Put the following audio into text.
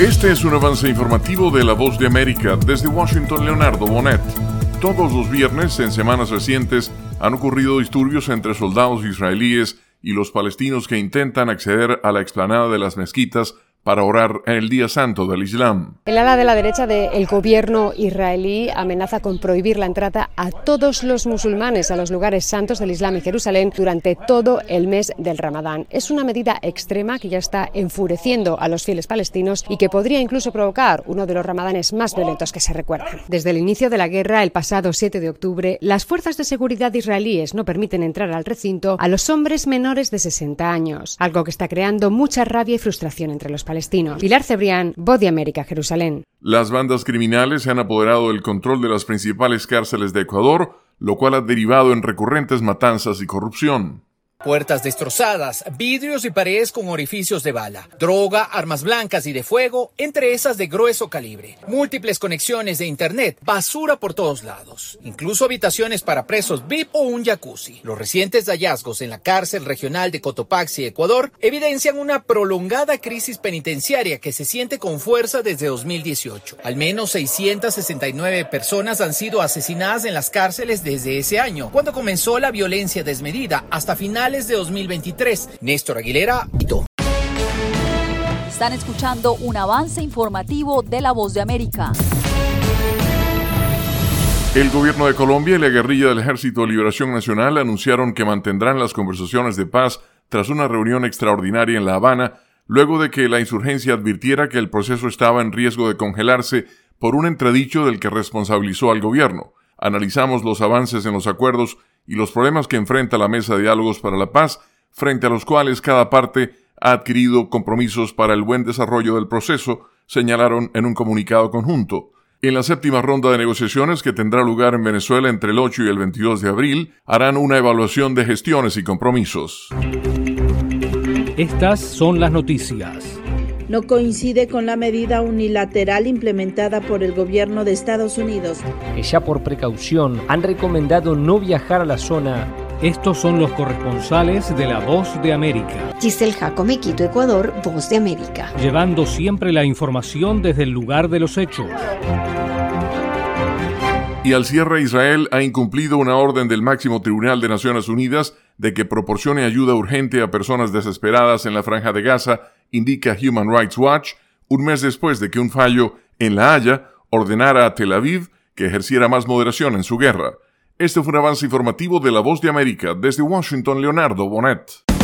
Este es un avance informativo de La Voz de América desde Washington, Leonardo Bonet. Todos los viernes, en semanas recientes, han ocurrido disturbios entre soldados israelíes y los palestinos que intentan acceder a la explanada de las mezquitas para orar en el Día Santo del Islam. El ala de la derecha del gobierno israelí amenaza con prohibir la entrada a todos los musulmanes a los lugares santos del Islam y Jerusalén durante todo el mes del Ramadán. Es una medida extrema que ya está enfureciendo a los fieles palestinos y que podría incluso provocar uno de los ramadanes más violentos que se recuerdan. Desde el inicio de la guerra, el pasado 7 de octubre, las fuerzas de seguridad israelíes no permiten entrar al recinto a los hombres menores de 60 años, algo que está creando mucha rabia y frustración entre los palestino. Pilar Cebrián, Voz de América, Jerusalén. Las bandas criminales se han apoderado del control de las principales cárceles de Ecuador, lo cual ha derivado en recurrentes matanzas y corrupción. Puertas destrozadas, vidrios y paredes con orificios de bala, droga, armas blancas y de fuego, entre esas de grueso calibre, múltiples conexiones de internet, basura por todos lados, incluso habitaciones para presos VIP o un jacuzzi. Los recientes hallazgos en la cárcel regional de Cotopaxi, Ecuador, evidencian una prolongada crisis penitenciaria que se siente con fuerza desde 2018. Al menos 669 personas han sido asesinadas en las cárceles desde ese año, cuando comenzó la violencia desmedida, hasta finales de 2023. Néstor Aguilera, Quito. Están escuchando un avance informativo de La Voz de América. El gobierno de Colombia y la guerrilla del Ejército de Liberación Nacional anunciaron que mantendrán las conversaciones de paz tras una reunión extraordinaria en La Habana, luego de que la insurgencia advirtiera que el proceso estaba en riesgo de congelarse por un entredicho del que responsabilizó al gobierno. Analizamos los avances en los acuerdos y los problemas que enfrenta la Mesa de Diálogos para la Paz, frente a los cuales cada parte ha adquirido compromisos para el buen desarrollo del proceso, señalaron en un comunicado conjunto. En la séptima ronda de negociaciones que tendrá lugar en Venezuela entre el 8 y el 22 de abril, harán una evaluación de gestiones y compromisos. Estas son las noticias no coincide con la medida unilateral implementada por el gobierno de Estados Unidos. Que ya por precaución han recomendado no viajar a la zona. Estos son los corresponsales de La Voz de América. Giselle Jacome, Quito, Ecuador, Voz de América. Llevando siempre la información desde el lugar de los hechos. Y al cierre Israel ha incumplido una orden del máximo tribunal de Naciones Unidas de que proporcione ayuda urgente a personas desesperadas en la franja de Gaza indica Human Rights Watch, un mes después de que un fallo en La Haya ordenara a Tel Aviv que ejerciera más moderación en su guerra. Este fue un avance informativo de La Voz de América desde Washington, Leonardo Bonet.